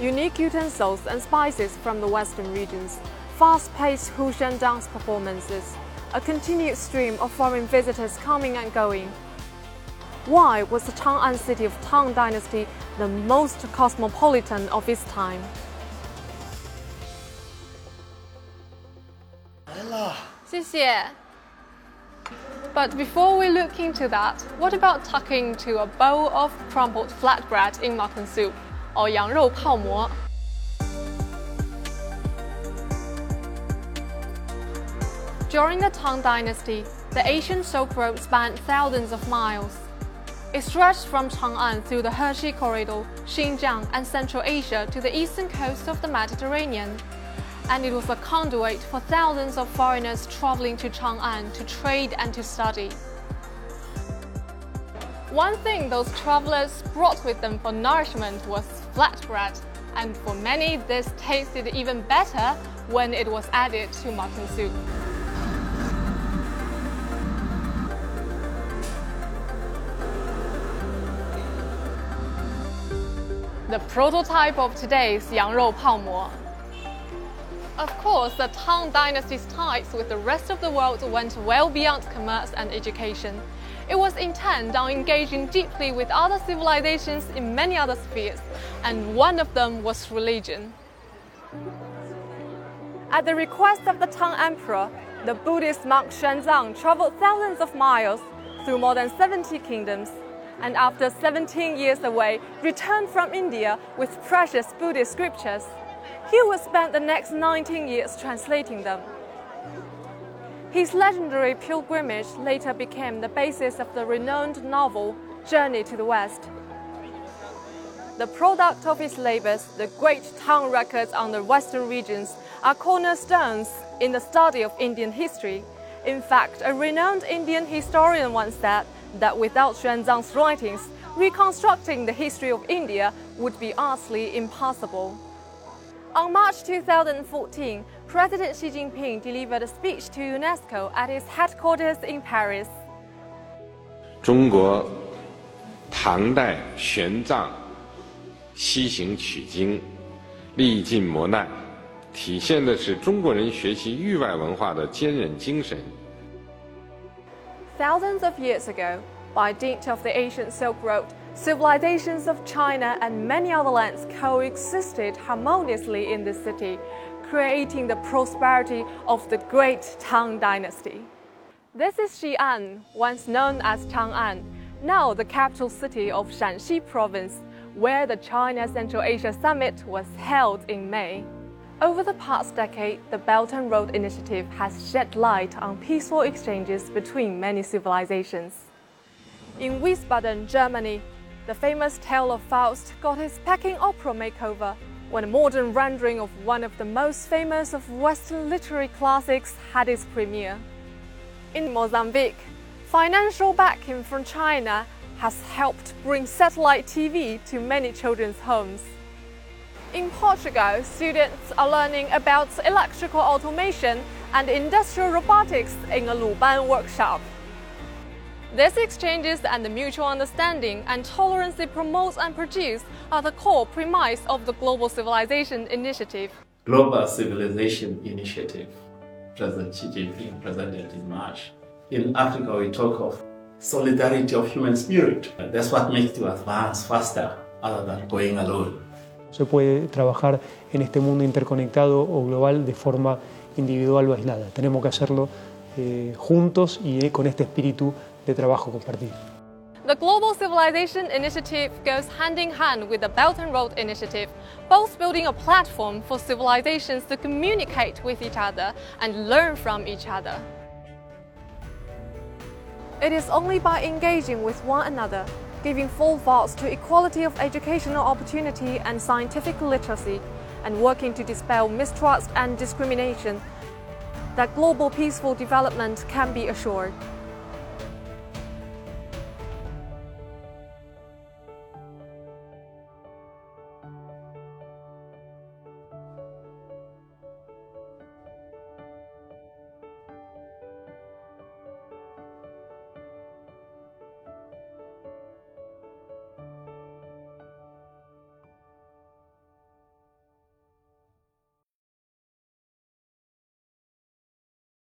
unique utensils and spices from the western regions, fast-paced Huxuan dance performances, a continued stream of foreign visitors coming and going. Why was the Chang'an city of Tang Dynasty the most cosmopolitan of its time? But before we look into that, what about tucking to a bowl of crumbled flatbread in mutton soup? During the Tang Dynasty, the Asian Silk Road spanned thousands of miles. It stretched from Chang'an through the Hexi Corridor, Xinjiang, and Central Asia to the eastern coast of the Mediterranean. And it was a conduit for thousands of foreigners traveling to Chang'an to trade and to study. One thing those travelers brought with them for nourishment was flatbread, and for many, this tasted even better when it was added to mutton soup. The prototype of today's Yangrou Paomo. Of course, the Tang Dynasty's ties with the rest of the world went well beyond commerce and education. It was intent on engaging deeply with other civilizations in many other spheres, and one of them was religion. At the request of the Tang Emperor, the Buddhist monk Xuanzang traveled thousands of miles through more than 70 kingdoms and after 17 years away, returned from India with precious Buddhist scriptures. He would spend the next 19 years translating them. His legendary pilgrimage later became the basis of the renowned novel Journey to the West. The product of his labors, the great Tang records on the western regions, are cornerstones in the study of Indian history. In fact, a renowned Indian historian once said that without Xuanzang's writings, reconstructing the history of India would be utterly impossible. On March 2014, President Xi Jinping delivered a speech to UNESCO at its headquarters in Paris. 中国唐代玄奘西行取经，历尽磨难，体现的是中国人学习域外文化的坚韧精神。Thousands of years ago, by dint of the ancient Silk Road, civilizations of China and many other lands coexisted harmoniously in this city, creating the prosperity of the great Tang dynasty. This is Xi'an, once known as Chang'an, now the capital city of Shaanxi province, where the China Central Asia Summit was held in May. Over the past decade, the Belt and Road Initiative has shed light on peaceful exchanges between many civilizations. In Wiesbaden, Germany, the famous tale of Faust got his Peking opera makeover when a modern rendering of one of the most famous of Western literary classics had its premiere. In Mozambique, financial backing from China has helped bring satellite TV to many children's homes. In Portugal, students are learning about electrical automation and industrial robotics in a Luban workshop. These exchanges and the mutual understanding and tolerance they promote and produce are the core premise of the Global Civilization Initiative. Global Civilization Initiative, President Xi Jinping presented in March. In Africa, we talk of solidarity of human spirit. That's what makes you advance faster other than going alone. se puede trabajar en este mundo interconectado o global de forma individual o aislada. Tenemos que hacerlo eh, juntos y eh, con este espíritu de trabajo compartido. The Global Civilization Initiative goes hand in hand with the Belt and Road Initiative, both building a platform for civilizations to communicate with each other and learn from each other. It is only by engaging with one another giving full voice to equality of educational opportunity and scientific literacy, and working to dispel mistrust and discrimination, that global peaceful development can be assured.